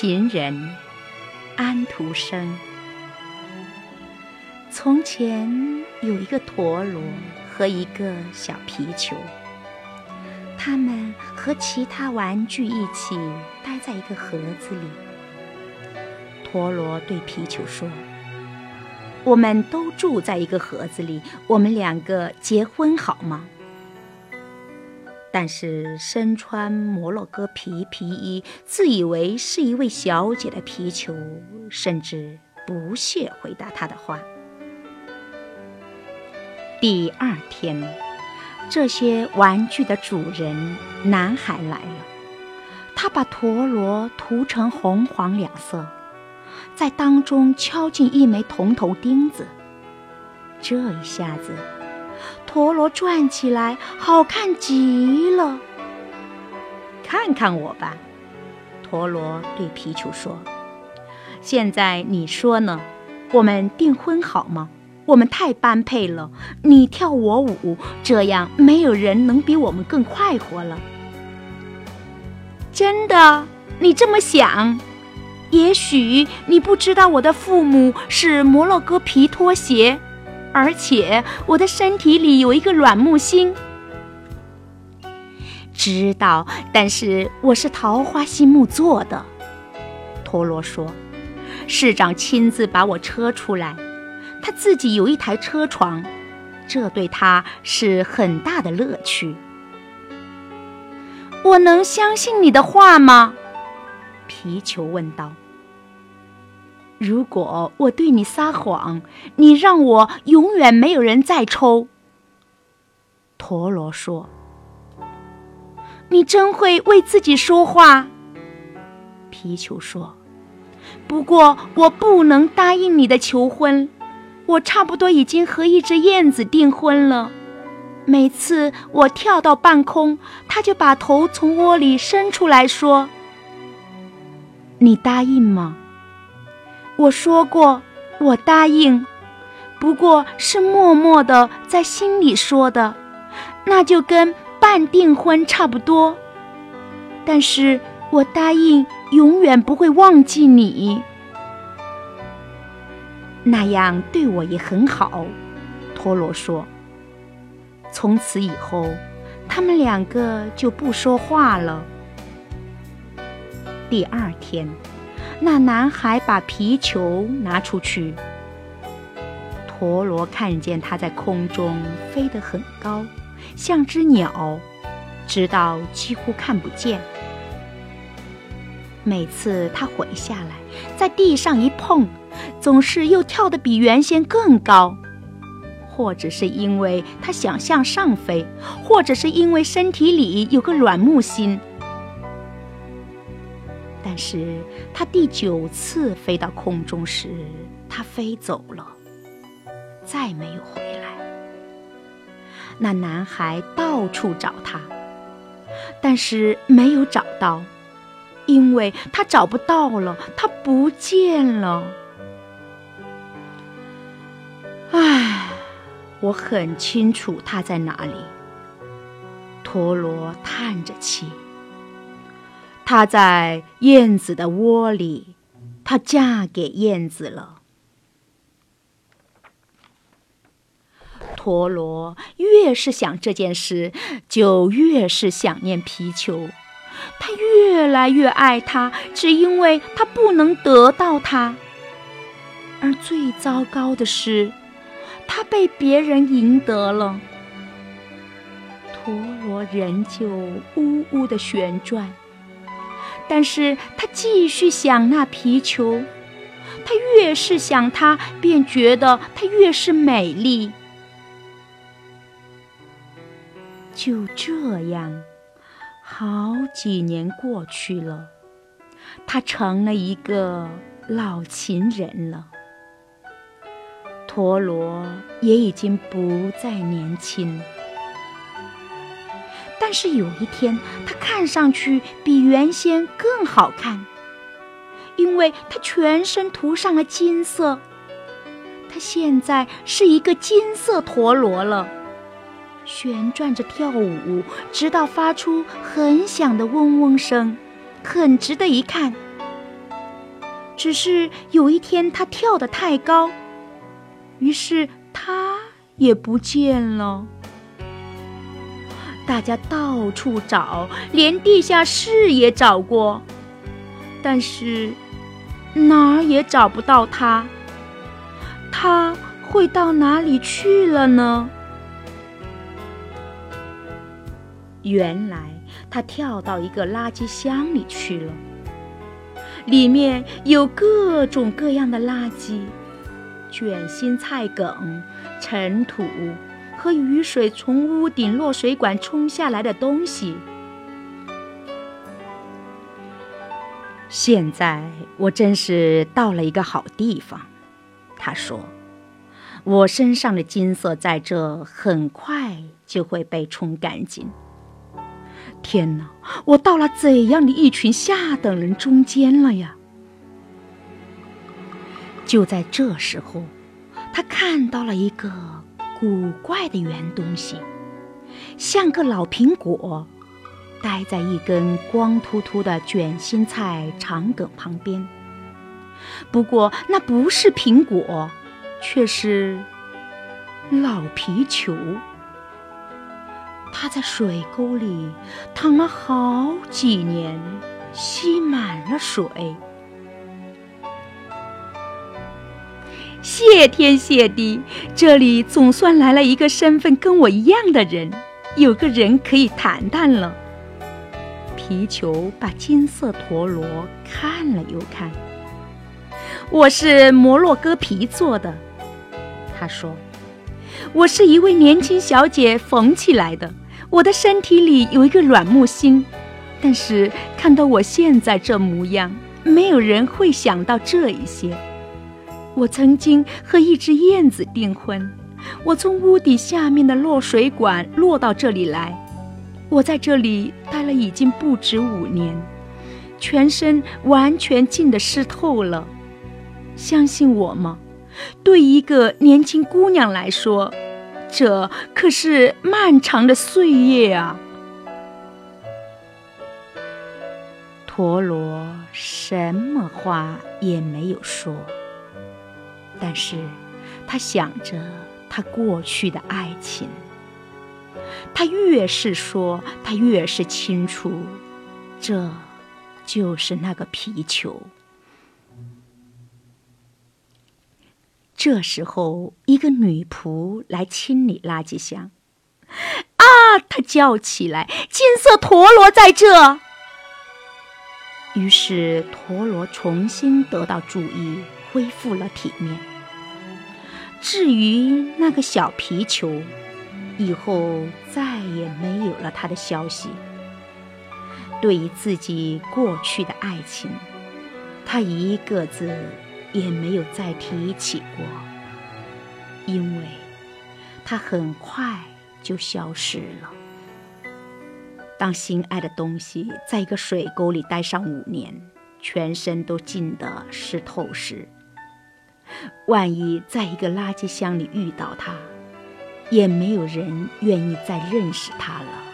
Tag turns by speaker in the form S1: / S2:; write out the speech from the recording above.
S1: 情人安徒生。从前有一个陀螺和一个小皮球，他们和其他玩具一起待在一个盒子里。陀螺对皮球说：“我们都住在一个盒子里，我们两个结婚好吗？”但是身穿摩洛哥皮皮衣、自以为是一位小姐的皮球，甚至不屑回答他的话。第二天，这些玩具的主人男孩来了，他把陀螺涂成红黄两色，在当中敲进一枚铜头钉子，这一下子。陀螺转起来，好看极了。看看我吧，陀螺对皮球说：“现在你说呢？我们订婚好吗？我们太般配了，你跳我舞，这样没有人能比我们更快活了。”真的，你这么想？也许你不知道，我的父母是摩洛哥皮拖鞋。而且我的身体里有一个软木心，知道，但是我是桃花心木做的。陀螺说：“市长亲自把我车出来，他自己有一台车床，这对他是很大的乐趣。”我能相信你的话吗？皮球问道。如果我对你撒谎，你让我永远没有人再抽。陀螺说：“你真会为自己说话。”皮球说：“不过我不能答应你的求婚，我差不多已经和一只燕子订婚了。每次我跳到半空，它就把头从窝里伸出来说：‘你答应吗？’”我说过，我答应，不过是默默的在心里说的，那就跟半订婚差不多。但是我答应永远不会忘记你，那样对我也很好。陀螺说。从此以后，他们两个就不说话了。第二天。那男孩把皮球拿出去，陀螺看见他在空中飞得很高，像只鸟，直到几乎看不见。每次他回下来，在地上一碰，总是又跳得比原先更高，或者是因为他想向上飞，或者是因为身体里有个软木心。但是他第九次飞到空中时，他飞走了，再没有回来。那男孩到处找他，但是没有找到，因为他找不到了，他不见了。唉，我很清楚他在哪里。陀螺叹着气。她在燕子的窝里，她嫁给燕子了。陀螺越是想这件事，就越是想念皮球。他越来越爱他，只因为他不能得到他。而最糟糕的是，他被别人赢得了。陀螺仍旧呜呜的旋转。但是他继续想那皮球，他越是想它，便觉得它越是美丽。就这样，好几年过去了，他成了一个老情人了。陀螺也已经不再年轻。但是有一天，它看上去比原先更好看，因为它全身涂上了金色。它现在是一个金色陀螺了，旋转着跳舞，直到发出很响的嗡嗡声，很值得一看。只是有一天他跳得太高，于是他也不见了。大家到处找，连地下室也找过，但是哪儿也找不到他。他会到哪里去了呢？原来他跳到一个垃圾箱里去了，里面有各种各样的垃圾，卷心菜梗、尘土。和雨水从屋顶落水管冲下来的东西。现在我真是到了一个好地方，他说：“我身上的金色在这很快就会被冲干净。”天哪，我到了怎样的一群下等人中间了呀？就在这时候，他看到了一个。古怪的圆东西，像个老苹果，待在一根光秃秃的卷心菜长梗旁边。不过那不是苹果，却是老皮球。它在水沟里躺了好几年，吸满了水。谢天谢地，这里总算来了一个身份跟我一样的人，有个人可以谈谈了。皮球把金色陀螺看了又看，我是摩洛哥皮做的，他说，我是一位年轻小姐缝起来的，我的身体里有一个软木心，但是看到我现在这模样，没有人会想到这一些。我曾经和一只燕子订婚，我从屋顶下面的落水管落到这里来，我在这里待了已经不止五年，全身完全浸得湿透了。相信我吗？对一个年轻姑娘来说，这可是漫长的岁月啊！陀螺什么话也没有说。但是，他想着他过去的爱情。他越是说，他越是清楚，这就是那个皮球。这时候，一个女仆来清理垃圾箱。啊！他叫起来：“金色陀螺在这！”于是，陀螺重新得到注意。恢复了体面。至于那个小皮球，以后再也没有了他的消息。对于自己过去的爱情，他一个字也没有再提起过，因为他很快就消失了。当心爱的东西在一个水沟里待上五年，全身都浸得湿透时，万一在一个垃圾箱里遇到他，也没有人愿意再认识他了。